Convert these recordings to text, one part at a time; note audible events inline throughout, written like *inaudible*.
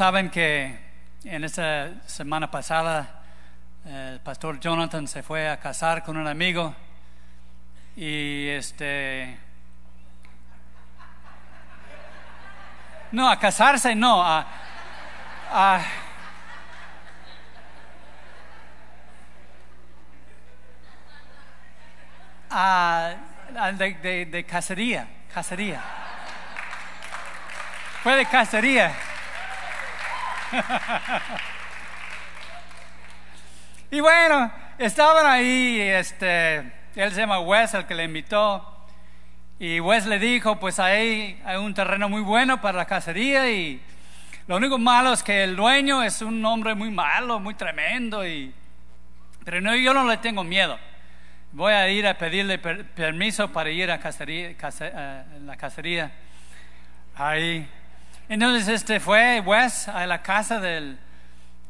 Saben que en esta semana pasada eh, el pastor Jonathan se fue a casar con un amigo y este no a casarse no a, a a- de, de- de cacería, cacería. Fue de cacería. Y bueno, estaban ahí, este, él se llama Wes, el que le invitó. Y Wes le dijo, pues ahí hay un terreno muy bueno para la cacería y lo único malo es que el dueño es un hombre muy malo, muy tremendo y pero no, yo no le tengo miedo. Voy a ir a pedirle per- permiso para ir a a la cacería. Ahí. Entonces este fue Wes a la casa del,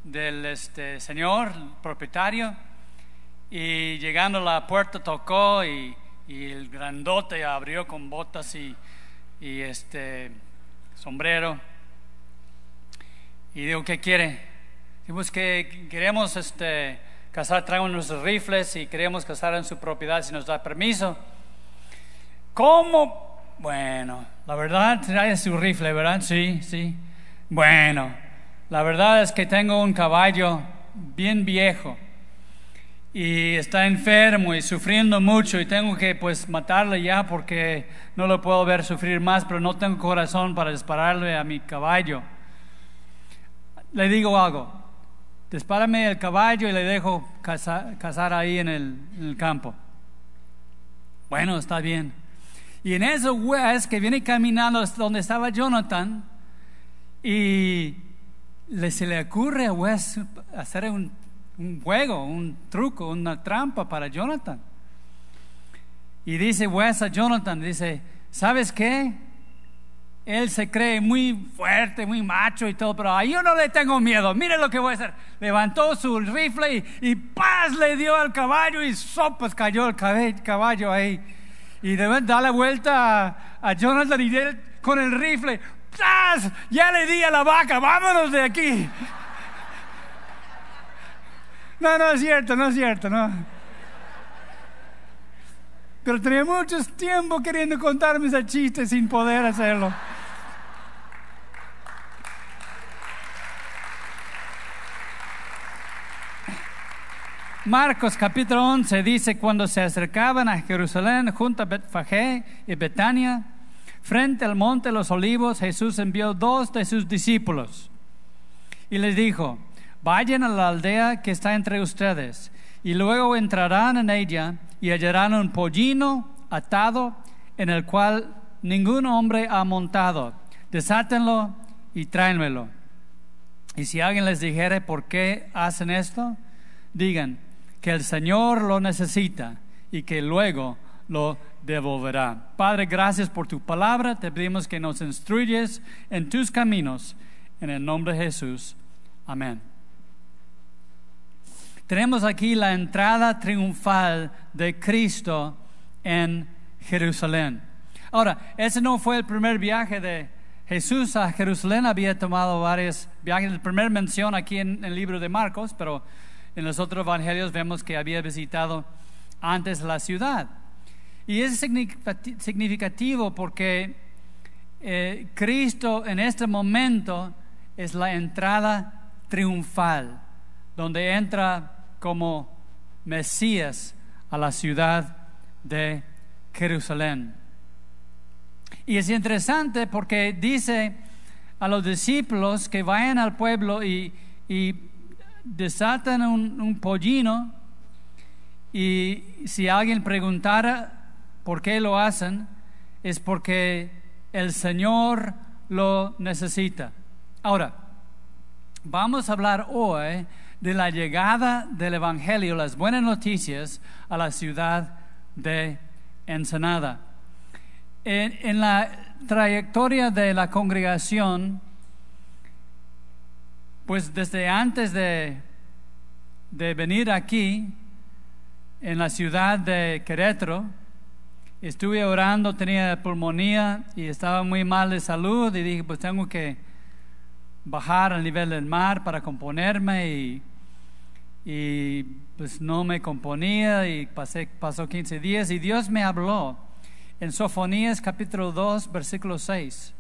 del este, señor propietario y llegando a la puerta tocó y, y el grandote abrió con botas y, y este sombrero y digo, ¿qué quiere? Dijimos que queremos este, cazar, traemos nuestros rifles y queremos cazar en su propiedad si nos da permiso. ¿Cómo? Bueno, la verdad, trae su rifle, ¿verdad? Sí, sí. Bueno, la verdad es que tengo un caballo bien viejo y está enfermo y sufriendo mucho y tengo que pues matarle ya porque no lo puedo ver sufrir más, pero no tengo corazón para dispararle a mi caballo. Le digo algo, dispárame el caballo y le dejo caza- cazar ahí en el campo. Bueno, está bien. Y en eso Wes, que viene caminando donde estaba Jonathan, y le, se le ocurre a Wes hacer un, un juego, un truco, una trampa para Jonathan. Y dice Wes a Jonathan, dice, ¿sabes qué? Él se cree muy fuerte, muy macho y todo, pero a yo no le tengo miedo. Mire lo que voy a hacer. Levantó su rifle y, y ¡paz! le dio al caballo y sopas cayó el caballo ahí. Y de da la vuelta a, a Jonathan y él con el rifle, ¡paz! Ya le di a la vaca, vámonos de aquí. No, no es cierto, no es cierto, no. Pero tenía mucho tiempo queriendo contarme ese chiste sin poder hacerlo. Marcos capítulo 11 dice, cuando se acercaban a Jerusalén junto a Betfagé y Betania, frente al monte de los olivos, Jesús envió dos de sus discípulos y les dijo, vayan a la aldea que está entre ustedes y luego entrarán en ella y hallarán un pollino atado en el cual ningún hombre ha montado. Desátenlo y tráenmelo. Y si alguien les dijere por qué hacen esto, digan que el Señor lo necesita y que luego lo devolverá. Padre, gracias por tu palabra. Te pedimos que nos instruyes en tus caminos. En el nombre de Jesús. Amén. Tenemos aquí la entrada triunfal de Cristo en Jerusalén. Ahora, ese no fue el primer viaje de Jesús a Jerusalén, había tomado varios viajes. La primera mención aquí en, el libro de Marcos, pero en los otros evangelios vemos que había visitado antes la ciudad. Y es significati- significativo porque eh, Cristo en este momento es la entrada triunfal, donde entra como Mesías a la ciudad de Jerusalén. Y es interesante porque dice a los discípulos que vayan al pueblo y desatan un, pollino y si alguien preguntara por qué lo hacen, es porque el Señor lo necesita. Ahora, vamos a hablar hoy de la llegada del Evangelio, las buenas noticias a la ciudad de Ensenada. En, en la trayectoria de la congregación, pues desde antes de, de venir aquí, en la ciudad de Querétaro, estuve orando, tenía pulmonía y estaba muy mal de salud y dije, pues tengo que bajar al nivel del mar para componerme y, y pues no me componía y pasé, pasó 15 días y Dios me habló en Sofonías capítulo 2 versículo 6.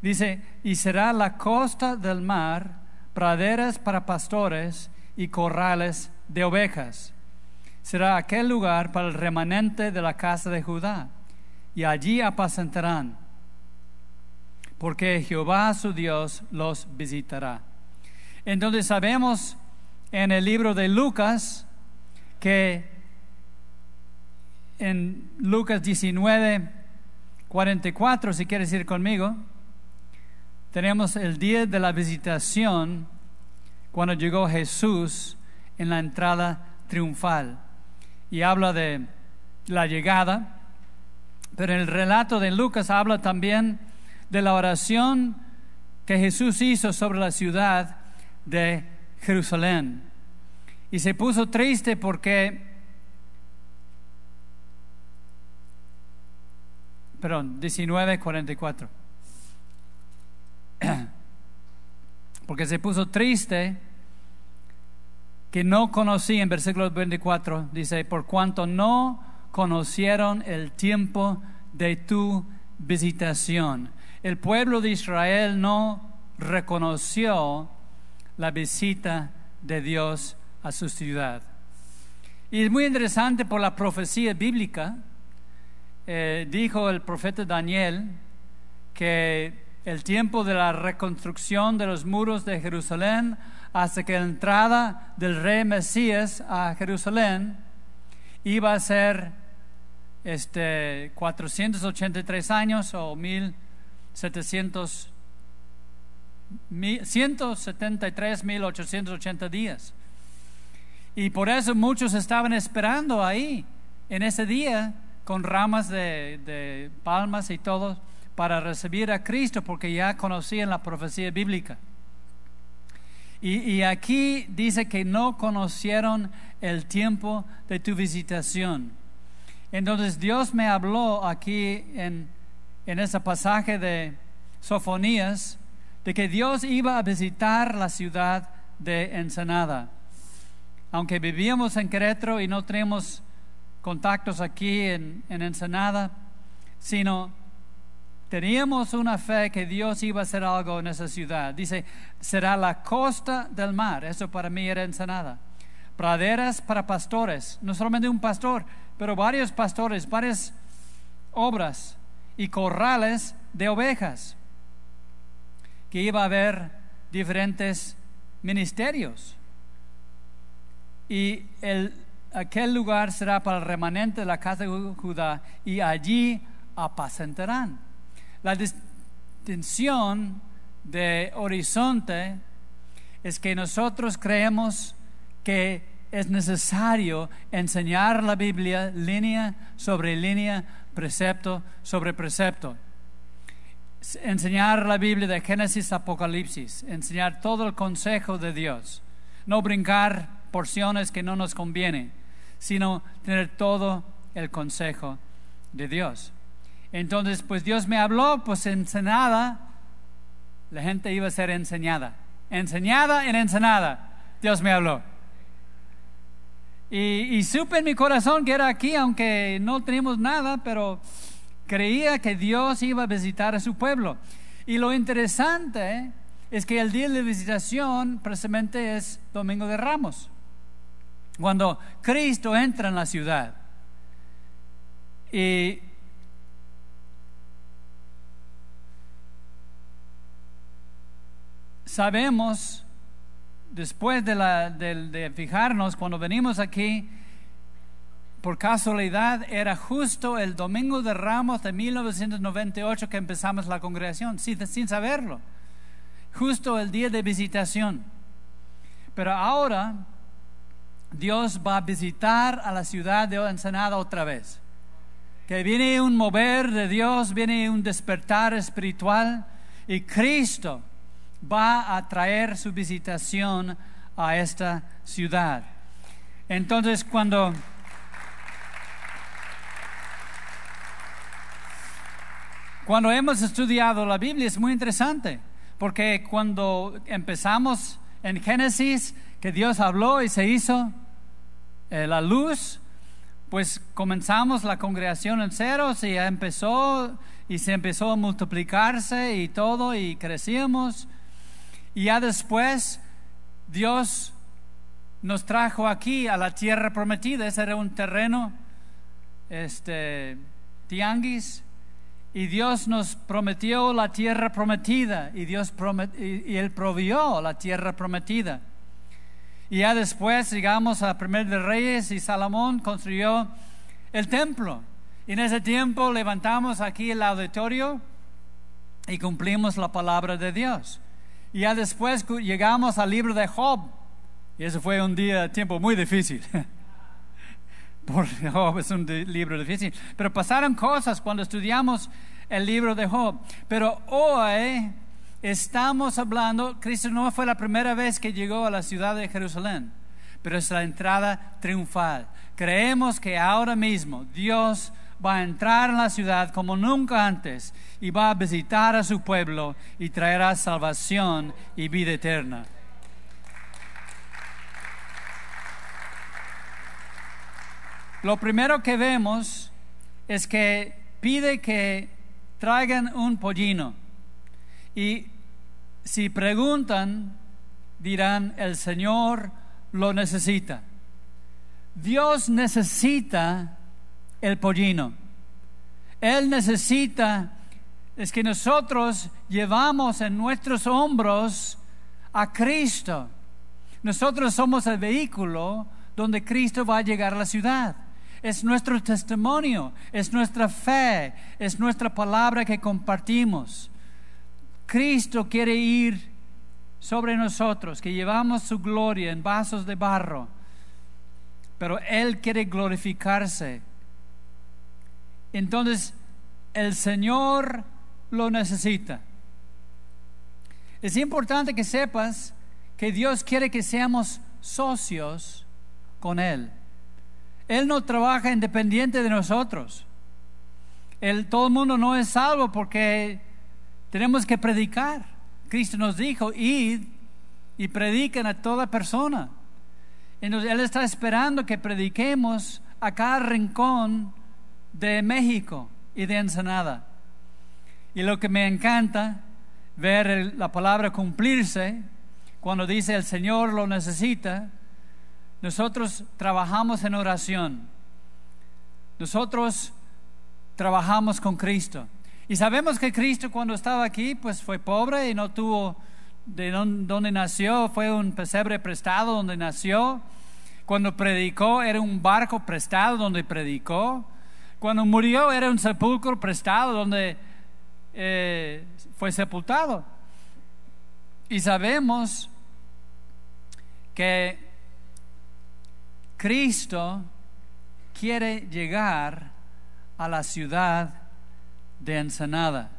Dice, y será la costa del mar praderas para pastores y corrales de ovejas. Será aquel lugar para el remanente de la casa de Judá, y allí apacentarán, porque Jehová su Dios los visitará. Entonces sabemos en el libro de Lucas que en Lucas 19, 44, si quieres ir conmigo, tenemos el día de la visitación cuando llegó Jesús en la entrada triunfal. Y habla de la llegada, pero el relato de Lucas habla también de la oración que Jesús hizo sobre la ciudad de Jerusalén. Y se puso triste porque, perdón, 1944 *clears throat* porque se puso triste que no conocí, en versículo 24, dice, por cuanto no conocieron el tiempo de tu visitación. El pueblo de Israel no reconoció la visita de Dios a su ciudad. Y es muy interesante por la profecía bíblica. Eh, dijo el profeta Daniel que el tiempo de la reconstrucción de los muros de Jerusalén hasta que la entrada del rey Mesías a Jerusalén iba a ser este 483 años o 1700 173 1880 días. Y por eso muchos estaban esperando ahí en ese día con ramas de, de palmas y todo para recibir a Cristo porque ya conocían la profecía bíblica. Y, aquí dice que no conocieron el tiempo de tu visitación. Entonces Dios me habló aquí en, en ese pasaje de Sofonías de que Dios iba a visitar la ciudad de Ensenada. Aunque vivíamos en Querétaro y no tenemos contactos aquí en, en Ensenada, sino Teníamos una fe que Dios iba a hacer algo en esa ciudad. Dice, será la costa del mar. Eso para mí era ensenada. Praderas para pastores. No solamente un pastor, pero varios pastores, varias obras y corrales de ovejas. Que iba a haber diferentes ministerios. Y el, aquel lugar será para el remanente de la casa de Judá y allí apacentarán. La distinción de horizonte es que nosotros creemos que es necesario enseñar la Biblia línea sobre línea, precepto sobre precepto. Enseñar la Biblia de Génesis a Apocalipsis, enseñar todo el consejo de Dios, no brincar porciones que no nos convienen, sino tener todo el consejo de Dios. Entonces, pues Dios me habló, pues ensenada, la gente iba a ser enseñada. Enseñada en ensenada, Dios me habló. Y, supe en mi corazón que era aquí, aunque no teníamos nada, pero creía que Dios iba a visitar a su pueblo. Y lo interesante es que el día de visitación precisamente es Domingo de Ramos, cuando Cristo entra en la ciudad. Y sabemos, después de, la, de, fijarnos, cuando venimos aquí, por casualidad era justo el domingo de Ramos de 1998 que empezamos la congregación, sin, sin saberlo. Justo el día de visitación. Pero ahora Dios va a visitar a la ciudad de Ensenada otra vez. Que viene un mover de Dios, viene un despertar espiritual y Cristo va a traer su visitación a esta ciudad. Entonces, cuando cuando hemos estudiado la Biblia es muy interesante, Porque cuando empezamos en Génesis, que Dios habló y se hizo eh, la luz, pues comenzamos la congregación en ceros y empezó y se empezó a multiplicarse y todo y crecíamos. Y ya después Dios nos trajo aquí a la tierra prometida. Ese era un terreno, este, tianguis. Y Dios nos prometió la tierra prometida y Dios y, Él provió la tierra prometida. Y ya después llegamos a Primer de Reyes y Salomón construyó el templo. Y en ese tiempo levantamos aquí el auditorio y cumplimos la palabra de Dios. Y ya después llegamos al libro de Job. Y ese fue un día, tiempo muy difícil. *laughs* Porque Job es un libro difícil. Pero pasaron cosas cuando estudiamos el libro de Job. Pero hoy estamos hablando, Cristo no fue la primera vez que llegó a la ciudad de Jerusalén, pero es la entrada triunfal. Creemos que ahora mismo Dios va a entrar en la ciudad como nunca antes y va a visitar a su pueblo y traerá salvación y vida eterna. Lo primero que vemos es que pide que traigan un pollino. Y si preguntan, dirán, el Señor lo necesita. Dios necesita el pollino. Él necesita, es que nosotros llevamos en nuestros hombros a Cristo. Nosotros somos el vehículo donde Cristo va a llegar a la ciudad. Es nuestro testimonio, es nuestra fe, es nuestra palabra que compartimos. Cristo quiere ir sobre nosotros, que llevamos su gloria en vasos de barro, pero Él quiere glorificarse entonces el Señor lo necesita. Es importante que sepas que Dios quiere que seamos socios con Él. Él no trabaja independiente de nosotros. todo el mundo no es salvo porque tenemos que predicar. Cristo nos dijo, id y prediquen a toda persona. Él está esperando que prediquemos a cada rincón de México y de Ensenada. Y lo que me encanta ver la palabra cumplirse cuando dice el Señor lo necesita, nosotros trabajamos en oración. Nosotros trabajamos con Cristo. Y sabemos que Cristo cuando estaba aquí, pues fue pobre y no tuvo de donde nació, fue un pesebre prestado donde nació. Cuando predicó era un barco prestado donde predicó. Cuando murió era un sepulcro prestado donde eh, fue sepultado. Y sabemos que Cristo quiere llegar a la ciudad de Ensenada.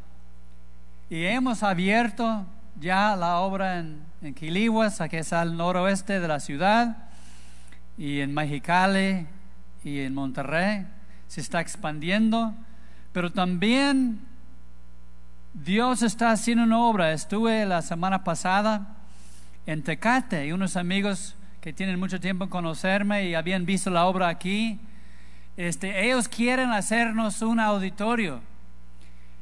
Y hemos abierto ya la obra en, en Quilihuas, que es al noroeste de la ciudad, y en Mexicali y en Monterrey se está expandiendo, pero también Dios está haciendo una obra. Estuve la semana pasada en Tecate y unos amigos que tienen mucho tiempo en conocerme y habían visto la obra aquí, este, ellos quieren hacernos un auditorio.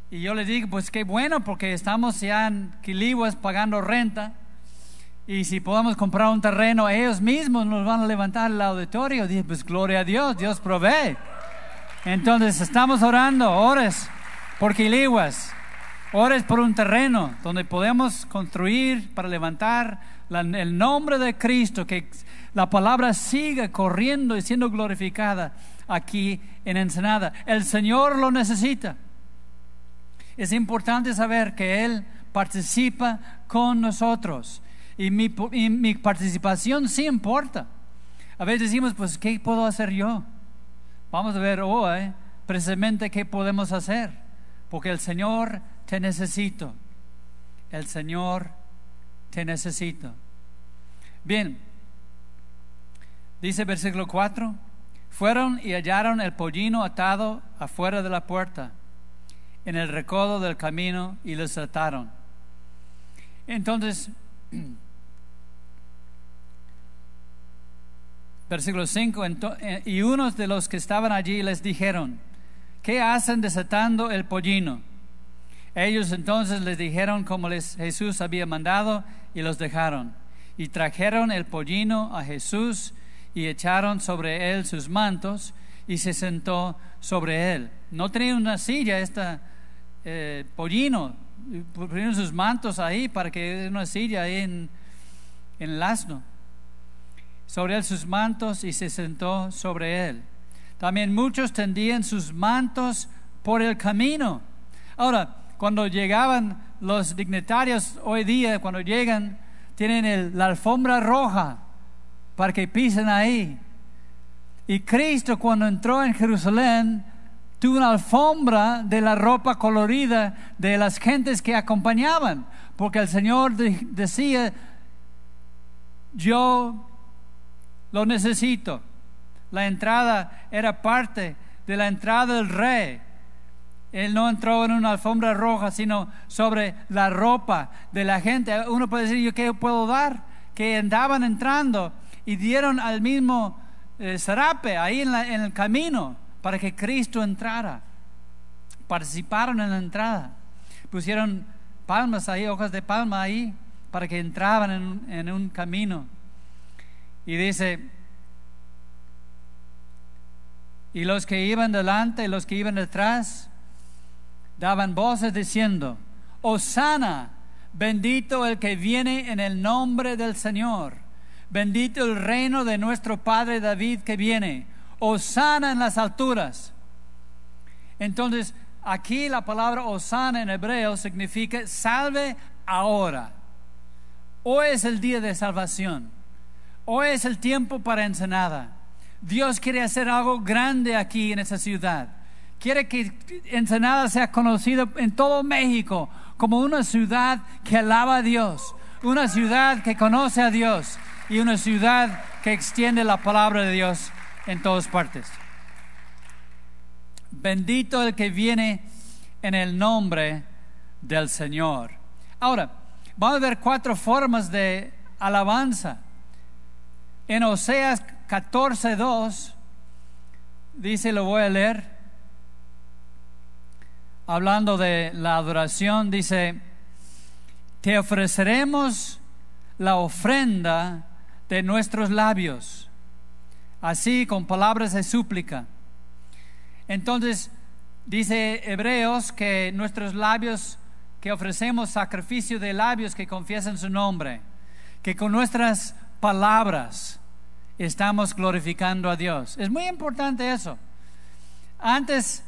Y yo les digo, pues qué bueno, porque estamos ya en Quiliguas pagando renta. Y si podemos comprar un terreno, ellos mismos nos van a levantar el auditorio. Dije, pues gloria a Dios, Dios provee. Entonces estamos orando, ores por Quiliguas, ores por un terreno donde podemos construir para levantar el nombre de Cristo, que la palabra siga corriendo y siendo glorificada aquí en Ensenada. El Señor lo necesita. Es importante saber que Él participa con nosotros y mi, y mi participación sí importa. A veces decimos, pues, ¿qué puedo hacer yo? Vamos a ver hoy precisamente qué podemos hacer, porque el Señor te necesito. El Señor te necesito. Bien, dice versículo 4, fueron y hallaron el pollino atado afuera de la puerta, en el recodo del camino, y lo ataron. Entonces, *clears throat* versículo 5, eh, y unos de los que estaban allí les dijeron, ¿qué hacen desatando el pollino? Ellos entonces les dijeron como les Jesús había mandado y los dejaron. Y trajeron el pollino a Jesús y echaron sobre él sus mantos y se sentó sobre él. No tenía una silla esta eh, pollino, pusieron sus mantos ahí para que una silla ahí en el asno. Sobre él sus mantos y se sentó sobre él. También muchos tendían sus mantos por el camino. Ahora, cuando llegaban los dignatarios hoy día, cuando llegan, tienen la alfombra roja para que pisen ahí. Y Cristo cuando entró en Jerusalén tuvo una alfombra de la ropa colorida de las gentes que acompañaban, porque el Señor decía, yo lo necesito. La entrada era parte de la entrada del rey. Él no entró en una alfombra roja, sino sobre la ropa de la gente. Uno puede decir, ¿yo qué puedo dar? Que andaban entrando y dieron al mismo eh, zarape ahí en, el camino para que Cristo entrara. Participaron en la entrada. Pusieron palmas ahí, hojas de palma ahí, para que entraban en, en un camino. Y dice, y los que iban delante y los que iban detrás, daban voces diciendo, Osana, bendito el que viene en el nombre del Señor, bendito el reino de nuestro Padre David que viene, Osana en las alturas. Entonces, aquí la palabra Osana en hebreo significa salve ahora. Hoy es el día de salvación. Hoy es el tiempo para Ensenada. Dios quiere hacer algo grande aquí en esa ciudad quiere que Ensenada sea conocido en todo México como una ciudad que alaba a Dios, una ciudad que conoce a Dios y una ciudad que extiende la palabra de Dios en todas partes. Bendito el que viene en el nombre del Señor. Ahora, vamos a ver cuatro formas de alabanza. En Oseas 14:2 dice, lo voy a leer hablando de la adoración, dice, te ofreceremos la ofrenda de nuestros labios, así con palabras de súplica. Entonces, dice Hebreos que nuestros labios, que ofrecemos sacrificio de labios que confiesan su nombre, que con nuestras palabras estamos glorificando a Dios. Es muy importante eso. Antes,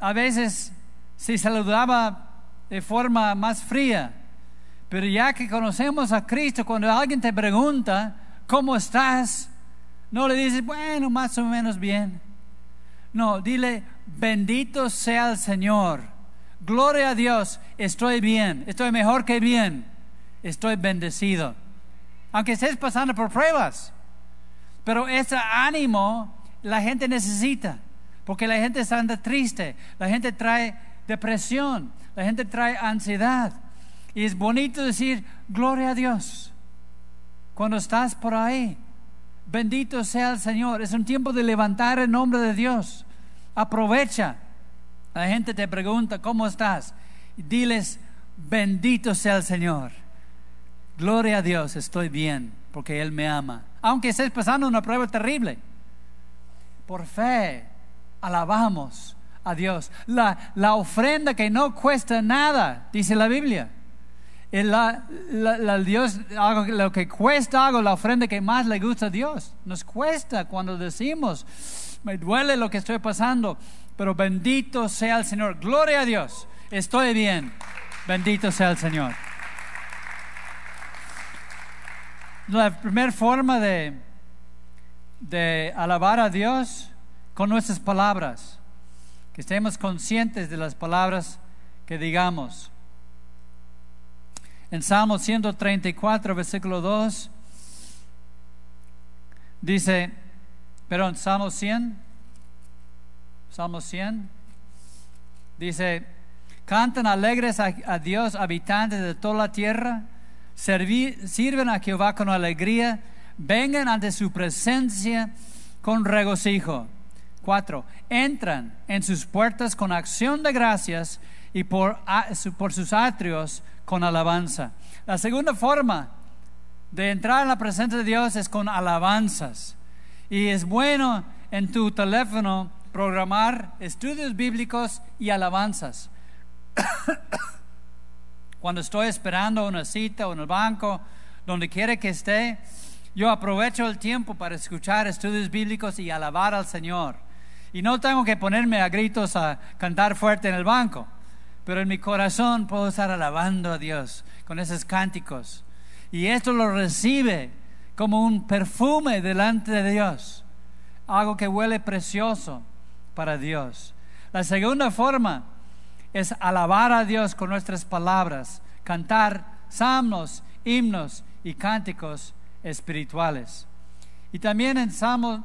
a veces se saludaba de forma más fría. Pero ya que conocemos a Cristo, cuando alguien te pregunta, ¿cómo estás? No le dices, bueno, más o menos bien. No, dile, bendito sea el Señor. Gloria a Dios, estoy bien, estoy mejor que bien, estoy bendecido. Aunque estés pasando por pruebas. Pero ese ánimo la gente necesita, porque la gente está triste, la gente trae depresión, la gente trae ansiedad. Y es bonito decir, gloria a Dios. Cuando estás por ahí, bendito sea el Señor. Es un tiempo de levantar el nombre de Dios. Aprovecha. La gente te pregunta, ¿cómo estás? Diles, bendito sea el Señor. Gloria a Dios, estoy bien, porque Él me ama. Aunque estés pasando una prueba terrible. Por fe, alabamos a Dios. La, la ofrenda que no cuesta nada, dice la Biblia. La, la, Dios, lo que cuesta algo, la ofrenda que más le gusta a Dios. Nos cuesta cuando decimos, me duele lo que estoy pasando, pero bendito sea el Señor. Gloria a Dios, estoy bien. Bendito sea el Señor. La primera forma de, de alabar a Dios con nuestras palabras que estemos conscientes de las palabras que digamos. En Salmo 134, versículo 2, dice, perdón, Salmo 100, Salmo 100, dice, cantan alegres a, a Dios habitantes de toda la tierra, sirven a Jehová con alegría, vengan ante su presencia con regocijo. Cuatro, entran en sus puertas con acción de gracias y por, por sus atrios con alabanza. La segunda forma de entrar en la presencia de Dios es con alabanzas. Y es bueno en tu teléfono programar estudios bíblicos y alabanzas. *coughs* Cuando estoy esperando una cita o en el banco, donde quiera que esté, yo aprovecho el tiempo para escuchar estudios bíblicos y alabar al Señor. Y no tengo que ponerme a gritos a cantar fuerte en el banco, pero en mi corazón puedo estar alabando a Dios con esos cánticos. Y esto lo recibe como un perfume delante de Dios, algo que huele precioso para Dios. La segunda forma es alabar a Dios con nuestras palabras, cantar salmos, himnos y cánticos espirituales. Y también en Salmo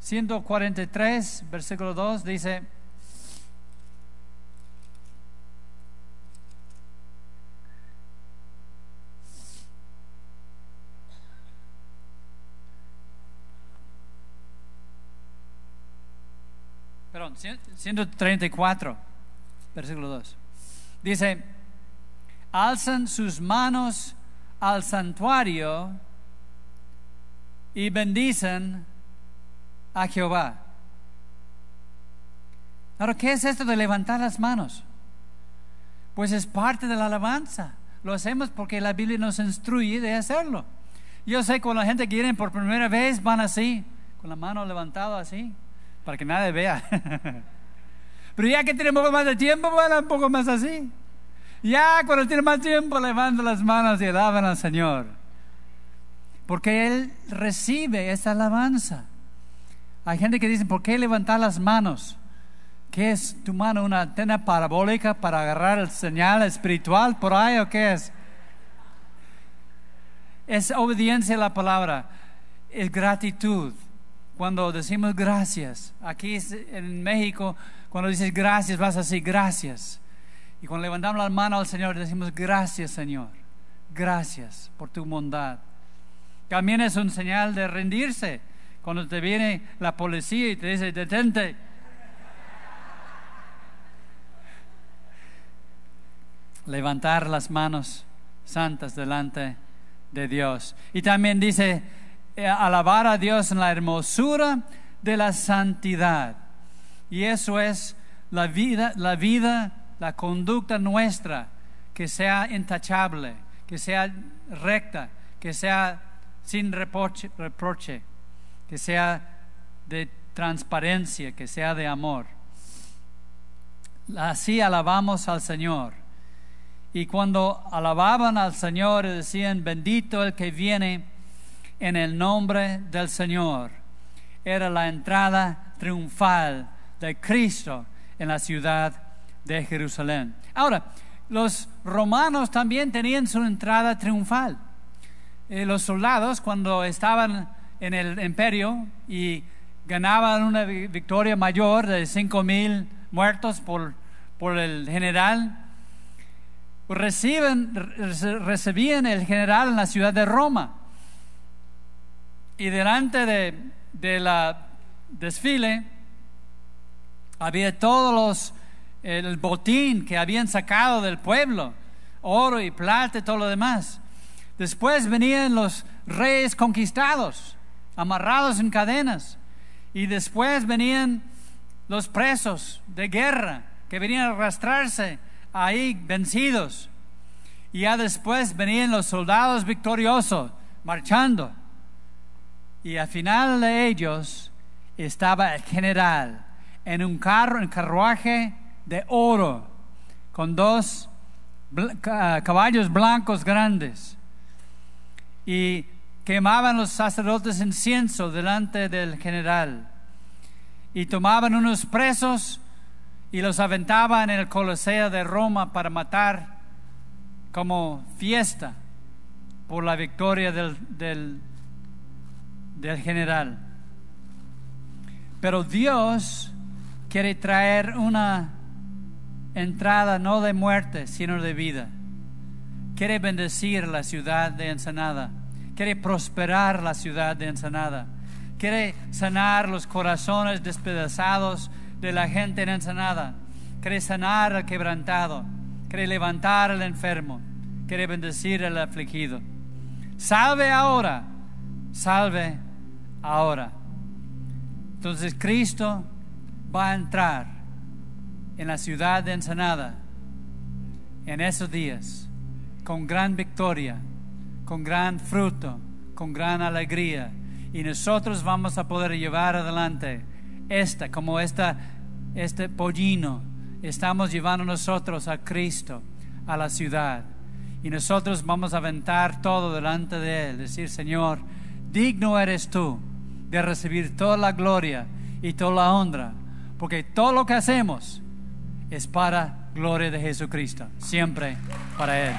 143, versículo 2, dice, perdón, 134, versículo 2. Dice, alzan sus manos al santuario y bendicen a Jehová. Ahora, ¿qué es esto de levantar las manos? Pues es parte de la alabanza. Lo hacemos porque la Biblia nos instruye de hacerlo. Yo sé cuando la gente quiere por primera vez van así, con la mano levantada así, para que nadie vea. *laughs* Pero ya que tiene un poco más de tiempo, van un poco más así. Ya cuando tiene más tiempo, levanta las manos y alaban al Señor. Porque Él recibe esa alabanza. Hay gente que dice, ¿por qué levantar las manos? ¿Qué es tu mano? ¿Una antena parabólica para agarrar el señal espiritual por ahí o qué es? Es obediencia a la palabra, es gratitud. Cuando decimos gracias, aquí en México, cuando dices gracias, vas a decir gracias. Y cuando levantamos la mano al Señor, decimos gracias, Señor. Gracias por tu bondad. También es un señal de rendirse. Cuando te viene la policía y te dice, detente. Levantar las manos santas delante de Dios. Y también dice, alabar a Dios en la hermosura de la santidad. Y eso es la vida, la vida, la conducta nuestra, que sea intachable, que sea recta, que sea sin reproche, reproche, que sea de transparencia, que sea de amor. Así alabamos al Señor. Y cuando alababan al Señor decían, bendito el que viene en el nombre del Señor. Era la entrada triunfal de Cristo en la ciudad de Jerusalén. Ahora, los romanos también tenían su entrada triunfal. Eh, los soldados cuando estaban en el imperio y ganaban una victoria mayor de cinco mil muertos por, por el general, reciben, recibían el general en la ciudad de Roma. Y delante de, la desfile había todos los, el botín que habían sacado del pueblo, oro y plata y todo lo demás. Después venían los reyes conquistados, amarrados en cadenas. Y después venían los presos de guerra que venían a arrastrarse ahí vencidos. Y ya después venían los soldados victoriosos marchando. Y al final de ellos estaba el general en un carro, en carruaje de oro, con dos caballos blancos grandes. Y quemaban los sacerdotes incienso delante del general. Y tomaban unos presos y los aventaban en el Coliseo de Roma para matar como fiesta por la victoria del, del, del general. Pero Dios quiere traer una entrada no de muerte, sino de vida. quiere bendecir la ciudad de Ensenada, quiere prosperar la ciudad de Ensenada, quiere sanar los corazones despedazados de la gente en Ensenada, quiere sanar al quebrantado, quiere levantar al enfermo, quiere bendecir al afligido. Salve ahora, salve ahora. Entonces Cristo va a entrar en la ciudad de Ensenada en esos días con gran victoria, con gran fruto, con gran alegría. Y nosotros vamos a poder llevar adelante esta, como esta, este pollino, estamos llevando nosotros a Cristo, a la ciudad. Y nosotros vamos a aventar todo delante de Él, decir, Señor, digno eres tú de recibir toda la gloria y toda la honra, porque todo lo que hacemos es para gloria de Jesucristo, siempre para Él.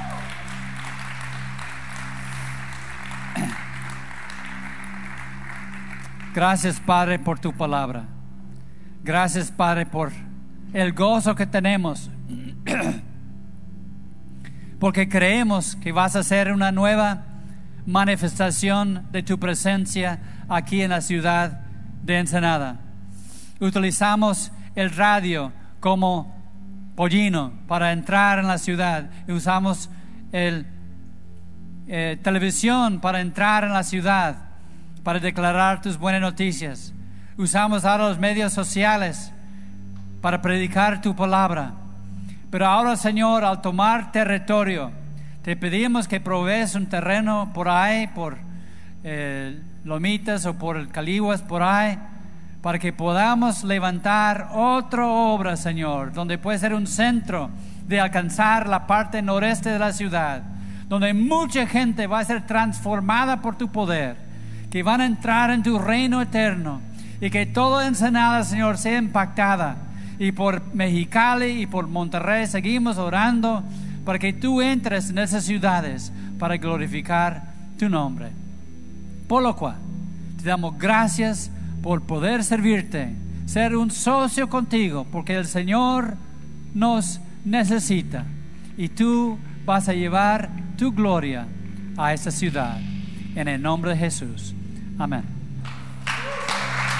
Gracias Padre por tu palabra. Gracias Padre por el gozo que tenemos. *clears throat* Porque creemos que vas a hacer una nueva manifestación de tu presencia aquí en la ciudad de Ensenada. Utilizamos el radio como pollino para entrar en la ciudad y usamos el eh, televisión para entrar en la ciudad, para declarar tus buenas noticias. Usamos ahora los medios sociales para predicar tu palabra. Pero ahora, Señor, al tomar territorio, te pedimos que provees un terreno por ahí, por eh, Lomitas o por Caliguas, por ahí, para que podamos levantar otra obra, Señor, donde puede ser un centro de alcanzar la parte noreste de la ciudad, donde mucha gente va a ser transformada por tu poder, que van a entrar en tu reino eterno y que toda Ensenada, Señor, sea impactada. Y por Mexicali y por Monterrey seguimos orando para que tú entres en esas ciudades para glorificar tu nombre. Por lo cual, te damos gracias por poder servirte, ser un socio contigo, porque el Señor nos necesita y tú vas a llevar tu gloria a esta ciudad. En el nombre de Jesús. Amén.